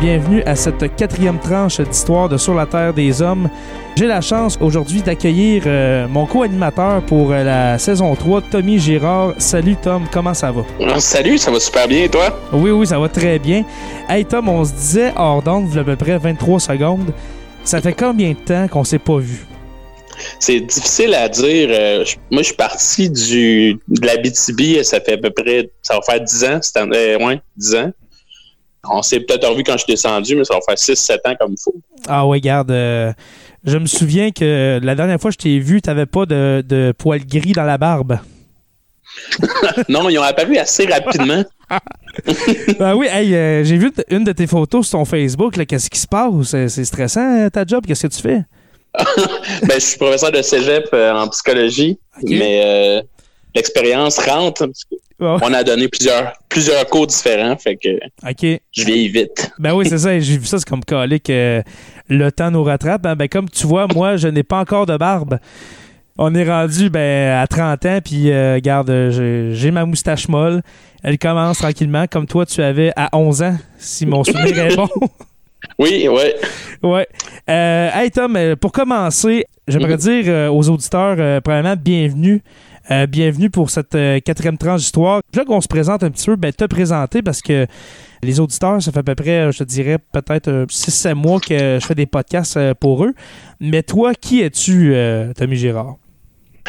Bienvenue à cette quatrième tranche d'histoire de Sur la Terre des Hommes. J'ai la chance aujourd'hui d'accueillir euh, mon co-animateur pour euh, la saison 3, Tommy Girard. Salut Tom, comment ça va? Salut, ça va super bien et toi? Oui, oui, ça va très bien. Hey Tom, on se disait hors d'onde, il y a à peu près 23 secondes. Ça fait combien de temps qu'on s'est pas vu? C'est difficile à dire. Euh, je- moi, je suis parti du, de la BTB, ça fait à peu près, ça va faire 10 ans. c'est euh, ouais, 10 ans. On s'est peut-être revu quand je suis descendu, mais ça va faire 6-7 ans comme il faut. Ah ouais, garde. euh, je me souviens que la dernière fois que je t'ai vu, t'avais pas de, de poils gris dans la barbe. non, ils ont apparu assez rapidement. Ben oui, hey, euh, j'ai vu une de tes photos sur ton Facebook. Qu'est-ce qui se passe? C'est stressant euh, ta job? Qu'est-ce que tu fais? ben, je suis professeur de cégep euh, en psychologie, mais l'expérience rentre. parce que On a donné plusieurs, plusieurs cours différents, fait que je vieillis vite. Ben oui, c'est ça. J'ai vu ça, c'est comme calé que le temps nous rattrape. hein. Ben, comme tu vois, moi, je n'ai pas encore de barbe. On est rendu ben, à 30 ans, puis euh, regarde, euh, j'ai- ma moustache molle. Elle commence tranquillement, comme toi, tu avais à 11 ans, si mon souvenir est bon. Oui, ouais. Ouais. Euh, hey Tom, euh, pour commencer, j'aimerais Mhm. dire euh, aux auditeurs, euh, premièrement, bienvenue. Euh, bienvenue pour cette euh, quatrième tranche d'histoire. Là qu'on se présente un petit peu, ben, te présenter parce que les auditeurs, ça fait à peu près, euh, je te dirais, peut-être 6-7 mois que je fais des podcasts pour eux. Mais toi, qui es-tu, Tommy Girard?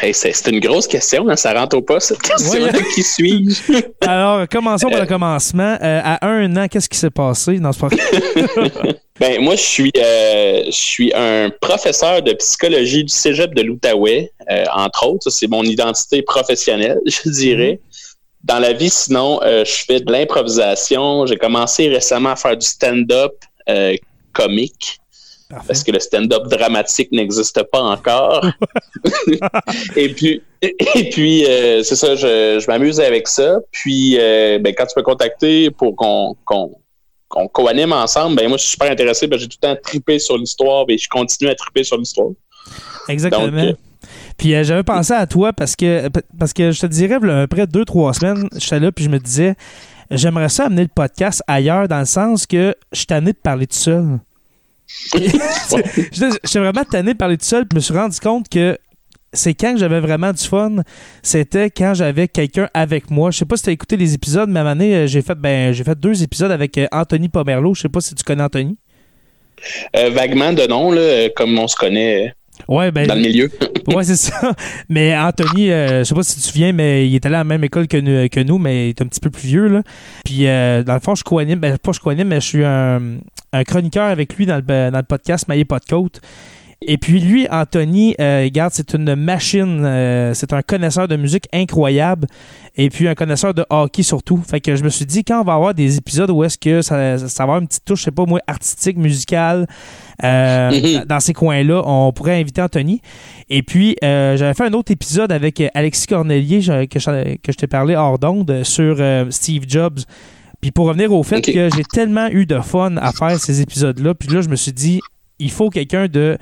Hey, c'est une grosse question, hein, ça rentre au pas, cette question-là. Ouais. Qui suis-je? Alors, commençons par le commencement. Euh, à un an, qu'est-ce qui s'est passé dans ce podcast? Ben, moi, je suis, euh, je suis un professeur de psychologie du cégep de l'Outaouais, euh, entre autres. C'est mon identité professionnelle, je dirais. Dans la vie, sinon, euh, je fais de l'improvisation. J'ai commencé récemment à faire du stand-up euh, parce que le stand-up dramatique n'existe pas encore. et puis, et puis euh, c'est ça, je, je m'amuse avec ça. Puis, euh, ben, quand tu peux contacter pour qu'on qu'on co-anime ensemble, ben moi je suis super intéressé, ben, j'ai tout le temps trippé sur l'histoire et je continue à tripper sur l'histoire. Exactement. Donc, euh, Puis euh, j'avais pensé à toi parce que parce que je te dirais, là, après deux, trois semaines, j'étais là puis je me disais j'aimerais ça amener le podcast ailleurs dans le sens que je suis tanné de parler tout seul. J'étais vraiment tanné de parler tout seul, puis je me suis rendu compte que c'est quand j'avais vraiment du fun, c'était quand j'avais quelqu'un avec moi. Je sais pas si tu as écouté les épisodes, mais à j'ai fait ben j'ai fait deux épisodes avec euh, Anthony Pomerleau. Je sais pas si tu connais Anthony. euh, vaguement de nom, là, euh, comme on se connaît Ouais, ben dans le milieu. Ouais, c'est ça. Mais Anthony, euh, je sais pas si tu te souviens, mais il est allé à la même école que nous, que nous mais il est un petit peu plus vieux. Là. Puis, euh, dans le fond, je co-anime, ben, pas je co-anime, mais je suis un, un chroniqueur avec lui dans le, dans le podcast Maillé pas de côte. Et puis lui, Anthony, euh, regarde, c'est une machine, euh, c'est un connaisseur de musique incroyable et puis un connaisseur de hockey surtout. Fait que je me suis dit, quand on va avoir des épisodes où est-ce que ça, ça va avoir une petite touche, je sais pas moi, artistique, musicale, euh, dans ces coins-là, on pourrait inviter Anthony. Et puis, j'avais fait un autre épisode avec Alexis Cornelier, que je, que je t'ai parlé hors d'onde, sur Steve Jobs. Puis pour revenir au fait que j'ai tellement eu de fun à faire ces épisodes-là, puis là, je me suis dit, il faut quelqu'un de,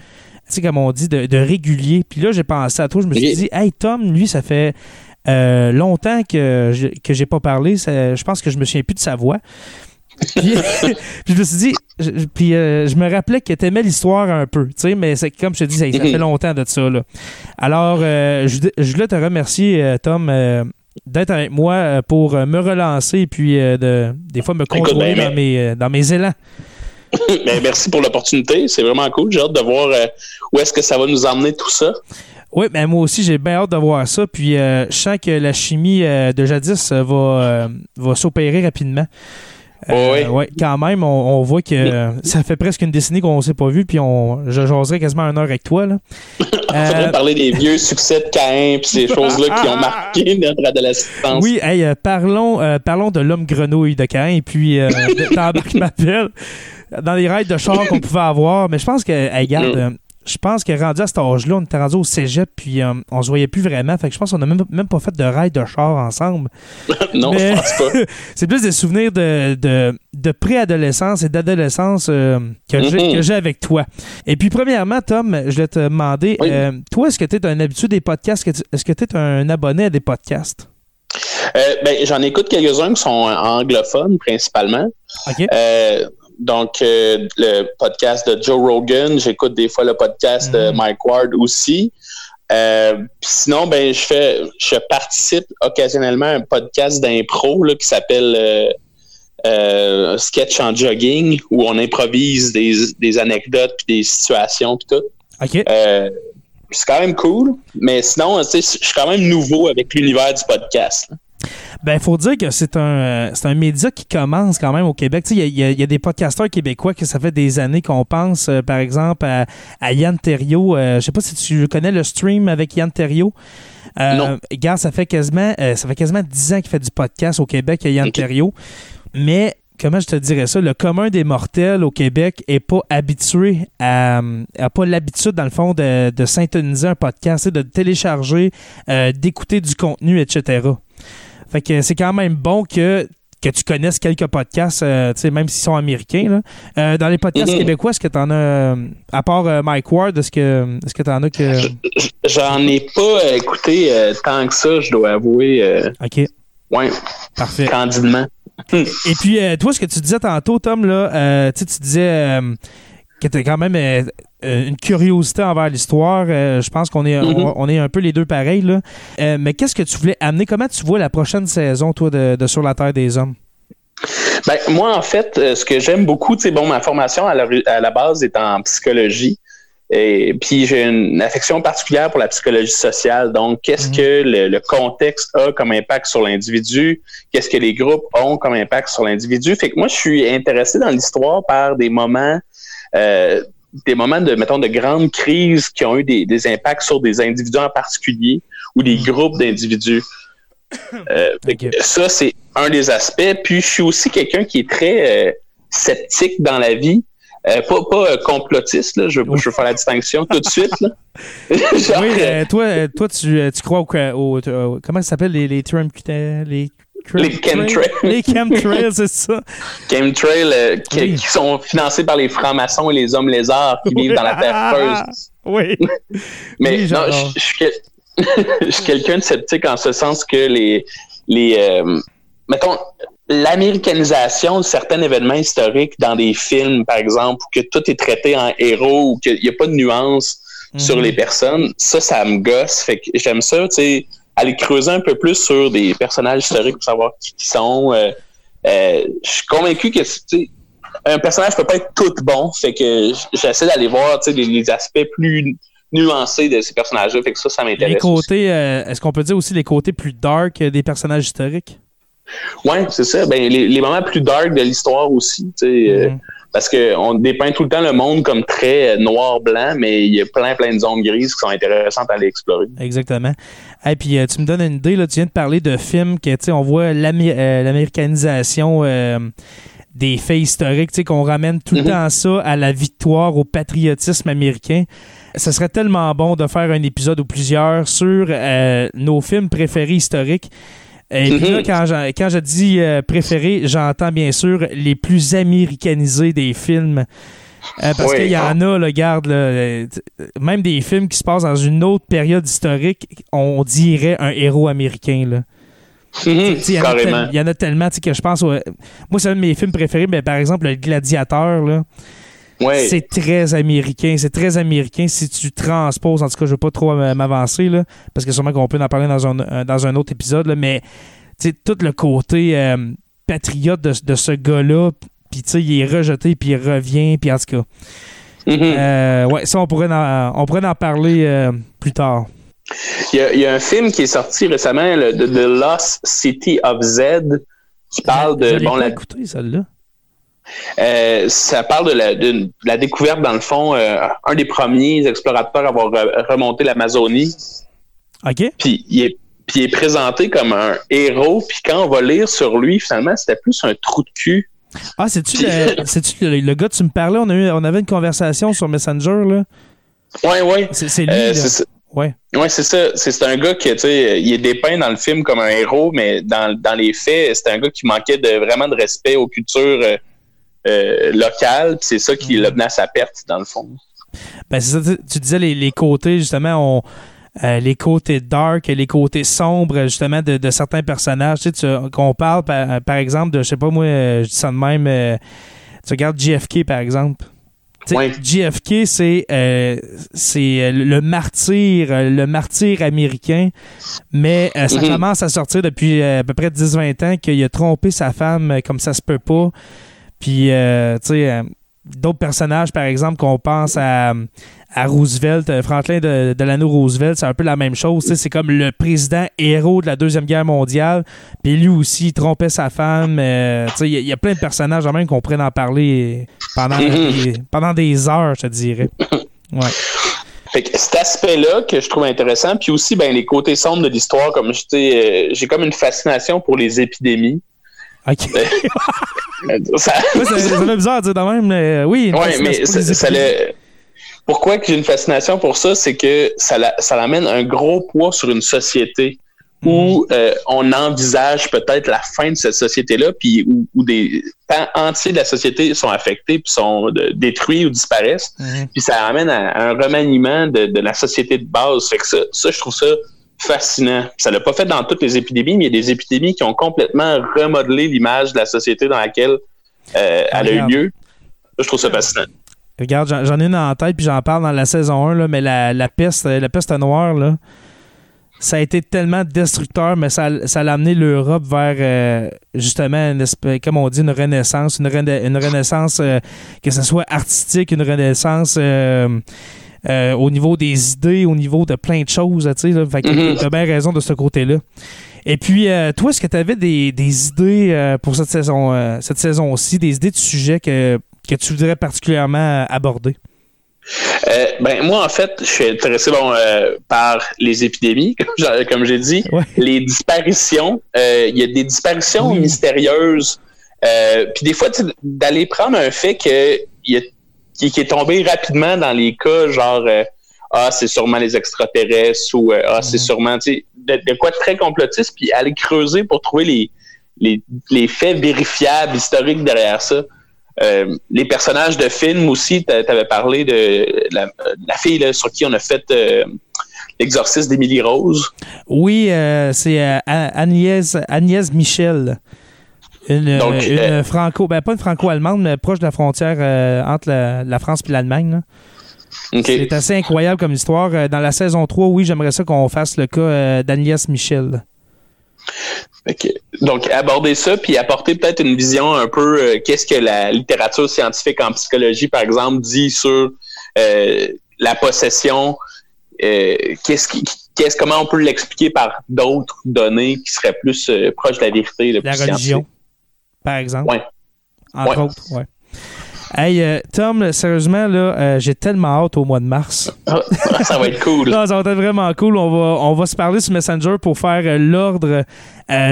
tu sais, comme on dit, de, de régulier. Puis là, j'ai pensé à toi, je me suis dit, hey, Tom, lui, ça fait euh, longtemps que je- que j'ai pas parlé. Ça- je pense que je me souviens plus de sa voix. puis, puis je me suis dit, je, puis euh, je me rappelais que t'aimais l'histoire un peu, tu sais, mais c'est comme je te dis, ça, ça fait longtemps de ça, là. Alors, euh, je, je voulais te remercier, euh, Tom, d'être avec moi euh, pour euh, me relancer et puis euh, de, des fois me contrôler ben, dans, ben. mes, dans mes élans. Ben, merci pour l'opportunité, c'est vraiment cool. J'ai hâte de voir où est-ce que ça va nous emmener tout ça. Oui, mais moi aussi, j'ai bien hâte de voir ça. Puis, euh, je sens que la chimie euh, de jadis va, euh, va s'opérer rapidement. Euh, Ouais. ouais, quand même, on, on voit que euh, ça fait presque une décennie qu'on ne s'est pas vu, puis on, je jaserais quasiment une heure avec toi. Là. On Euh, parler des vieux succès de Caïn puis ces choses-là qui ont marqué notre adolescence. oui, hey, euh, parlons, parlons de l'homme grenouille de Cain, et puis de- pelle dans les raids de char qu'on pouvait avoir. Mais je pense que, hey, regarde, Mm. Je pense que rendu à cet âge-là, on était rendu au cégep, puis euh, on se voyait plus vraiment. Fait que je pense qu'on n'a même, même pas fait de ride de char ensemble. non, mais- je pense pas. C'est plus des souvenirs de, de, de préadolescence et d'adolescence euh, que j'ai Mhm. que j'ai avec toi. Et puis, premièrement, Tom, je voulais te demander, Oui. euh, toi, est-ce que tu es un habitué des podcasts? Est-ce que tu es un abonné à des podcasts? Euh, ben, j'en écoute quelques-uns qui sont anglophones principalement. OK? Euh, donc, euh, le podcast de Joe Rogan. J'écoute des fois le podcast de Mhm. Mike Ward aussi. Euh, sinon, ben, je fais, je participe occasionnellement à un podcast d'impro qui s'appelle euh, Sketch en jogging, où on improvise des, des anecdotes puis des situations puis tout. OK. C'est quand même cool, mais sinon, je suis quand même nouveau avec l'univers du podcast. là. Ben, il faut dire que c'est un, euh, c'est un média qui commence quand même au Québec. Il y, y a des podcasteurs québécois que ça fait des années qu'on pense, euh, par exemple, à, à Yann Terriot. Euh, je sais pas si tu connais le stream avec Yann Terriot. Euh, Non. Regarde, ça fait quasiment, ça fait quasiment 10 ans qu'il fait du podcast au Québec, Yann Ok. Terriot. Mais comment je te dirais ça, le commun des mortels au Québec est pas habitué à, a pas l'habitude dans le fond de, de syntoniser un podcast, de télécharger, euh, d'écouter du contenu, etc. Fait que c'est quand même bon que que tu connaisses quelques podcasts, euh, tu sais, même s'ils sont américains. là. Euh, dans les podcasts Mhm. québécois, est-ce que tu en as, euh, à part euh, Mike Ward, est-ce que est-ce que tu en as que. J'en ai pas écouté tant que ça, je dois avouer. OK, ouais, parfait. candidement. Et puis, toi, ce que tu disais tantôt, Tom, là, euh, tu disais tu as quand même euh, euh, une curiosité envers l'histoire. Euh, je pense qu'on est, Mhm. on, on est un peu les deux pareils. Là. Euh, mais qu'est-ce que tu voulais amener? Comment tu vois la prochaine saison, toi, de, de Sur la Terre des Hommes? Ben, moi, en fait, ce que j'aime beaucoup, tu sais, bon, ma formation à la, à la base est en psychologie. Et puis j'ai une affection particulière pour la psychologie sociale. Donc, qu'est-ce Mhm. que le, le contexte a comme impact sur l'individu? Qu'est-ce que les groupes ont comme impact sur l'individu? Fait que moi, je suis intéressé dans l'histoire par des moments, euh, des moments de, mettons, de grandes crises qui ont eu des, des impacts sur des individus en particulier ou des Mhm. groupes d'individus. Euh. Ça, c'est un des aspects. Puis, je suis aussi quelqu'un qui est très euh, sceptique dans la vie. Euh, pas pas euh, complotiste, là. Je, veux- je veux faire la distinction tout de suite. Là. Genre, oui, toi, toi tu, tu crois au, au- au- comment ça s'appelle les les Trump les Les chemtrails. les chemtrails, c'est ça. chemtrails euh, qui, Oui. qui sont financés par les francs-maçons et les hommes lézards qui vivent dans la terre creuse. Oui. Mais Oui, non, je, je suis quel- je suis quelqu'un de sceptique en ce sens que les, les euh, mettons, l'américanisation de certains événements historiques dans des films, par exemple, où que tout est traité en héros ou qu'il n'y a pas de nuances sur Mhm. les personnes, ça, ça me gosse. Fait que j'aime ça, tu sais, aller creuser un peu plus sur des personnages historiques pour savoir qui ils sont. Euh, euh, je suis convaincu que, un personnage peut pas être tout bon. Fait que j'essaie d'aller voir, les, les aspects plus nuancés de ces personnages-là. Fait que ça, ça m'intéresse. Les côtés, euh, est-ce qu'on peut dire aussi les côtés plus dark des personnages historiques? Ouais, c'est ça. Ben, les, les moments plus dark de l'histoire aussi, tu sais, Mhm. Parce qu'on dépeint tout le temps le monde comme très euh, noir-blanc, mais il y a plein, plein de zones grises qui sont intéressantes à aller explorer. Exactement. Et puis euh, tu me donnes une idée, là, tu viens de parler de films que tu sais, on voit euh, l'américanisation euh, des faits historiques, tu sais, qu'on ramène tout le Mhm. temps ça à la victoire, au patriotisme américain. Ce serait tellement bon de faire un épisode ou plusieurs sur euh, nos films préférés historiques. Et puis là, Mhm. quand, j'en- quand je dis euh, préférés, j'entends bien sûr les plus américanisés des films. Euh, parce Oui. qu'il y en a, là, regarde, là, euh, même des films qui se passent dans une autre période historique, on dirait un héros américain. Là. Mhm, Tu sais, Il y, en a tel- carrément. il y en a tellement que je pense. moi, c'est un de mes films préférés, mais par exemple, Le Gladiateur, là, Ouais. c'est très américain. C'est très américain si tu transposes. En tout cas, je ne veux pas trop m'avancer, là, parce que sûrement qu'on peut en parler dans un, dans un autre épisode, là, mais tout le côté euh, patriote de, de ce gars-là, puis tu sais, il est rejeté, puis il revient, puis en tout cas. Mhm. Euh, ouais, ça, on pourrait en, on pourrait en parler euh, plus tard. Il y, a, il y a un film qui est sorti récemment, le, The Lost City of Z, qui parle Je de bon la, écouté, celle-là. Euh, ça parle de la, de la découverte dans le fond euh, un des premiers explorateurs à avoir re- remonté l'Amazonie OK? puis il est puis il est présenté comme un héros puis quand on va lire sur lui finalement c'était plus un trou de cul Ah, c'est-tu Puis- le, le, le gars que tu me parlais? On, a eu, on avait une conversation sur Messenger, là. ouais ouais C'est, lui, Euh, là. c'est ça. Ouais. Ouais, c'est ça. C'est c'est un gars qui, tu sais, il est dépeint dans le film comme un héros, mais dans, dans les faits, c'est un gars qui manquait de vraiment de respect aux cultures euh, puis C'est ça qui Mhm. l'a mené à sa perte, dans le fond. Ben, c'est ça, tu- disais les, les côtés, justement, on, euh, les côtés dark, les côtés sombres, justement, de, de certains personnages. Tu sais, qu'on parle, par, par exemple, de, je sais pas moi, euh, je dis ça de même, euh, Tu regardes JFK, par exemple. Ouais. JFK, c'est euh, c'est le martyr, le martyr américain, mais euh, ça Mhm. commence à sortir depuis euh, à peu près 10-20 ans qu'il a trompé sa femme comme ça se peut pas. Puis, euh, tu sais, euh, d'autres personnages, par exemple, qu'on pense à, à Roosevelt, euh, Franklin de, Delano Roosevelt, c'est un peu la même chose. tu sais, C'est comme le président héros de la Deuxième Guerre mondiale. Puis lui aussi, il trompait sa femme. euh, tu sais, Il y, a- il y a plein de personnages, quand même, qu'on pourrait en parler pendant, Mhm. des, pendant des heures, je te dirais. Ouais. Fait que cet aspect-là que je trouve intéressant, puis aussi ben, les côtés sombres de l'histoire, comme euh, j'ai comme une fascination pour les épidémies. OK. Euh, Ça, Ouais, ça, ça fait bizarre de dire de même, mais euh, oui. fascination mais pour ça, le- Pourquoi que j'ai une fascination pour ça, c'est que ça, la- ça amène un gros poids sur une société où Mhm. euh, on envisage peut-être la fin de cette société-là, puis où, où des pans entiers de la société sont affectés, puis sont de- détruits ou disparaissent. Mhm. Puis ça amène à, un remaniement de, de la société de base. Fait que ça, ça je trouve ça fascinant. Ça l'a pas fait dans toutes les épidémies, mais il y a des épidémies qui ont complètement remodelé l'image de la société dans laquelle euh, elle a eu lieu. Ça, je trouve ça fascinant. Regarde, j'en ai une en tête, puis j'en parle dans la saison 1, là, mais la, la peste, euh, la peste noire, là, ça a été tellement destructeur, mais ça, ça l'a amené l'Europe vers, euh, justement, une espèce- comme on dit, une renaissance. Une, rena- une renaissance, euh, que ce soit artistique, une renaissance euh, euh, au niveau des idées, au niveau de plein de choses. Tu sais. Fait que t'as bien raison de ce côté-là. Et puis, euh, toi, est-ce que tu avais des, des idées euh, pour cette saison cette saison-ci, des idées de sujets que, que tu voudrais particulièrement aborder? Euh, ben moi en fait, je suis intéressé bon euh, par les épidémies, comme j'ai- dit, Ouais. les disparitions. Euh, Il y a des disparitions Oui. mystérieuses. Puis des fois, tu sais, d'aller prendre un fait que il y a- qui, qui est tombé rapidement dans les cas, genre euh, ah c'est sûrement les extraterrestres ou euh, ah c'est sûrement tu sais, de, de quoi de très complotiste, puis aller creuser pour trouver les les, les faits vérifiables historiques derrière ça. Euh, les personnages de films aussi, tu avais parlé de la, la fille là, sur qui on a fait euh, l'exorcisme d'Émilie Rose. Oui, euh, c'est Agnès, Agnès Michel. Une, Donc, euh, une euh, franco, ben pas une franco-allemande, mais proche de la frontière euh, entre la, la France et l'Allemagne. C'est assez incroyable comme histoire. Dans la saison 3, oui, j'aimerais ça qu'on fasse le cas euh, d'Agnès Michel. Donc, aborder ça, puis apporter peut-être une vision un peu euh, qu'est-ce que la littérature scientifique en psychologie, par exemple, dit sur euh, la possession. qu'est-ce qui, qu'est-ce, comment on peut l'expliquer par d'autres données qui seraient plus proches de la vérité? là, La plus religion, scientifique? Par exemple. Ouais. Entre Ouais. autres, ouais. Hey, euh, Tom, sérieusement, là, euh, j'ai tellement hâte au mois de mars. Ah, ça va être cool. Non, ça va être vraiment cool. On va, on va se parler sur Messenger pour faire euh, l'ordre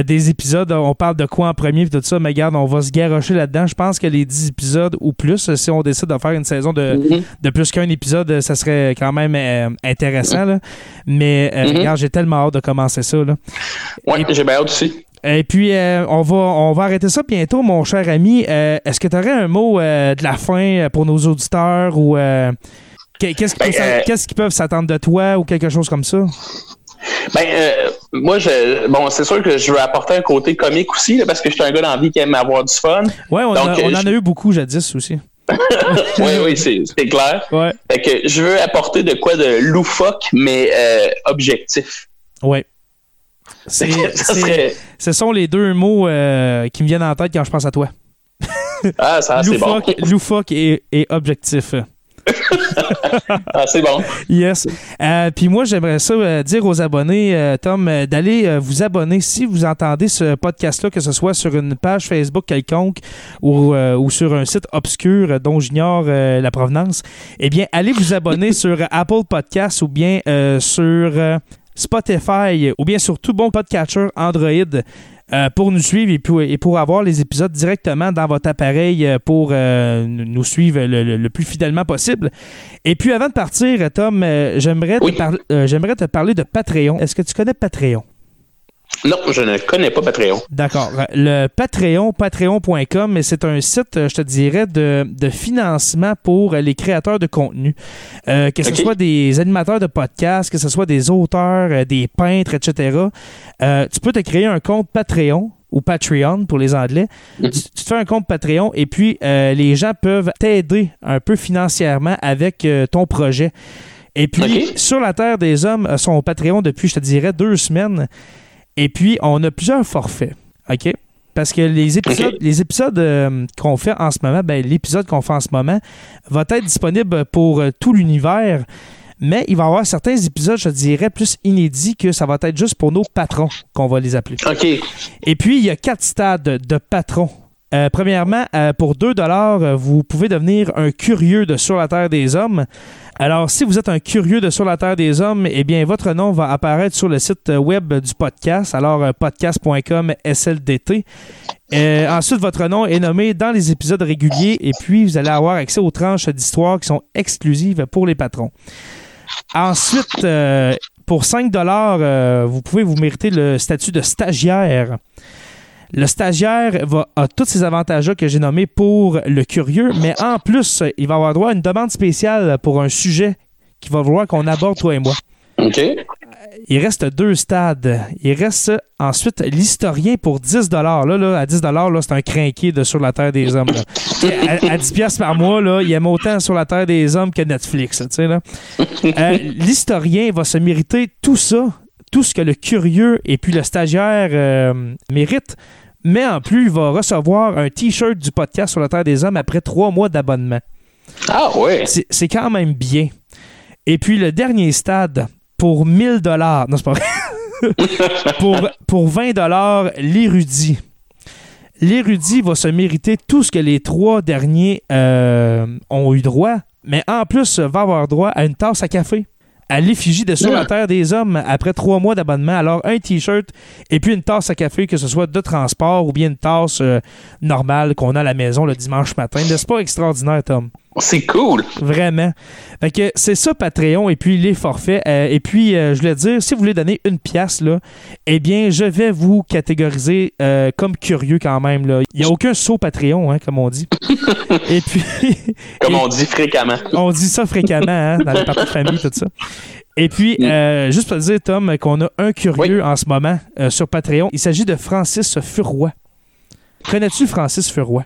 des épisodes. On parle de quoi en premier et tout ça. Mais regarde, on va se garrocher là-dedans. Je pense que les 10 épisodes ou plus, si on décide de faire une saison de, Mhm. de plus qu'un épisode, ça serait quand même intéressant. là. Mais Mhm. regarde, j'ai tellement hâte de commencer ça. là. Ouais, j'ai bien hâte aussi. Et puis, euh, on, va, on va arrêter ça bientôt, mon cher ami. Euh, Est-ce que tu aurais un mot euh, de la fin pour nos auditeurs ou qu'est- qu'est-ce qu'ils Ben, peuvent s'attendre de toi ou quelque chose comme ça? Ben, euh, moi, je, bon, c'est sûr que je veux apporter un côté comique aussi, là, parce que je suis un gars d'envie qui aime avoir du fun. Ouais, on, Donc, a- on en a eu beaucoup jadis aussi. oui, oui, c'est, clair. Ouais. Fait que je veux apporter de quoi de loufoque, mais euh, objectif. Ouais. C'est- serait. Ce sont les deux mots euh, qui me viennent en tête quand je pense à toi. Ah, ça, c'est bon. loufoque, et, et objectif. Ah, c'est bon. Yes. Euh, Puis moi, j'aimerais ça euh, dire aux abonnés, euh, Tom, d'aller vous abonner si vous entendez ce podcast-là, que ce soit sur une page Facebook quelconque ou, ou sur un site obscur dont j'ignore la provenance. Eh bien, allez vous abonner sur Apple Podcasts ou bien sur Spotify ou bien sur tout bon podcatcher Android. euh, pour nous suivre et pour, et pour avoir les épisodes directement dans votre appareil euh, pour euh, nous suivre le, le- le plus fidèlement possible. Et puis avant de partir, Tom, euh, j'aimerais Oui. te, par- euh, j'aimerais te parler de Patreon. Est-ce que tu connais Patreon? Non, je ne connais pas Patreon. D'accord. Le Patreon, patreon.com, c'est un site, euh, je te dirais, de, de financement pour euh, les créateurs de contenu. Euh, que ce soit des animateurs de podcasts, que ce soit des auteurs, des peintres, etc. Euh, tu peux te créer un compte Patreon ou Patreon pour les Anglais. tu, tu te fais un compte Patreon et puis euh, les gens peuvent t'aider un peu financièrement avec euh, ton projet. Et puis, sur la Terre des Hommes, son Patreon depuis, je te dirais, deux semaines. Et puis, on a plusieurs forfaits. OK? Parce que les épisodes, les épisodes euh, qu'on fait en ce moment, ben, l'épisode qu'on fait en ce moment va être disponible pour euh, tout l'univers. Mais il va y avoir certains épisodes, je dirais, plus inédits que ça va être juste pour nos patrons qu'on va les appeler. OK. Et puis, il y a quatre stades de patrons. Euh, premièrement, euh, pour 2 dollars, vous pouvez devenir un curieux de Sur la Terre des Hommes. Alors, si vous êtes un curieux de Sur la Terre des Hommes, eh bien, votre nom va apparaître sur le site web du podcast. Alors, euh, podcast.com SLDT. Euh, ensuite, votre nom est nommé dans les épisodes réguliers et puis vous allez avoir accès aux tranches d'histoire qui sont exclusives pour les patrons. Ensuite, euh, pour 5 dollars, vous pouvez vous mériter le statut de stagiaire. Le stagiaire va, a tous ces avantages-là que j'ai nommés pour le curieux, mais en plus, il va avoir droit à une demande spéciale pour un sujet qui va vouloir qu'on aborde, toi et moi. OK. Il reste deux stades. Il reste ensuite l'historien pour 10 Là, là, à 10 là, c'est un crinqué de Sur la Terre des Hommes. là. À, à 10 piastres par mois, là, il aime autant Sur la Terre des Hommes que Netflix. là. Euh, l'historien va se mériter tout ça, tout ce que le curieux et puis le stagiaire euh, méritent. Mais en plus, il va recevoir un T-shirt du podcast Sur la Terre des Hommes après trois mois d'abonnement. Ah ouais. C'est quand même bien. Et puis le dernier stade, pour 1000 dollars, non c'est pas vrai, pour, pour 20 dollars, l'érudit. L'érudit va se mériter tout ce que les trois derniers euh, ont eu droit, mais en plus va avoir droit à une tasse à café. À l'effigie de Sur la. Terre des Hommes après trois mois d'abonnement. Alors, un T-shirt et puis une tasse à café, que ce soit de transport ou bien une tasse euh, normale qu'on a à la maison le dimanche matin. N'est-ce pas extraordinaire, Tom? C'est cool. Vraiment. Fait que c'est ça Patreon et puis les forfaits. Euh, et puis, euh, je voulais dire, si vous voulez donner une pièce, là, eh bien, je vais vous catégoriser euh, comme curieux quand même. Là. Il n'y a aucun saut Patreon, hein, comme on dit. et puis, Comme Et- on dit fréquemment. on dit ça fréquemment hein, dans les parties de famille, tout ça. Et puis, Mm. euh, juste pour te dire, Tom, qu'on a un curieux en ce moment euh, sur Patreon. Il s'agit de Francis Furoy. Connais-tu Francis Furoy?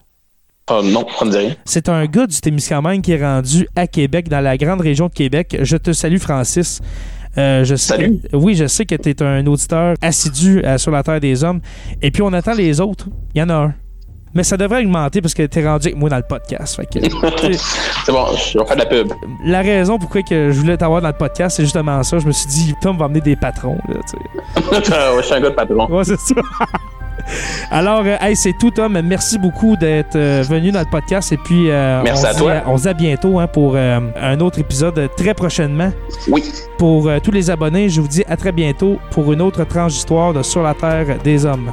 Ah, non, ça me dit rien. C'est un gars du Témiscamingue qui est rendu à Québec, dans la grande région de Québec. Je te salue, Francis. Euh, je sais Salut. oui, je sais que tu es un auditeur assidu euh, sur la Terre des Hommes. Et puis, on attend les autres. Il y en a un. Mais ça devrait augmenter parce que tu es rendu avec moi dans le podcast. C'est bon, je vais faire de la pub. la raison pourquoi que je voulais t'avoir dans le podcast, c'est justement ça. Je me suis dit, Tom va amener des patrons. là. Ouais, je suis un gars de patron. Ouais, c'est ça. Alors, euh, hey, c'est tout, Tom. Merci beaucoup d'être euh, venu dans le podcast. Et puis, euh, Merci on à se toi. dit on se dit à bientôt hein, pour euh, un autre épisode très prochainement. Oui. Pour euh, tous les abonnés, je vous dis à très bientôt pour une autre tranche d'histoire de Sur la Terre des Hommes.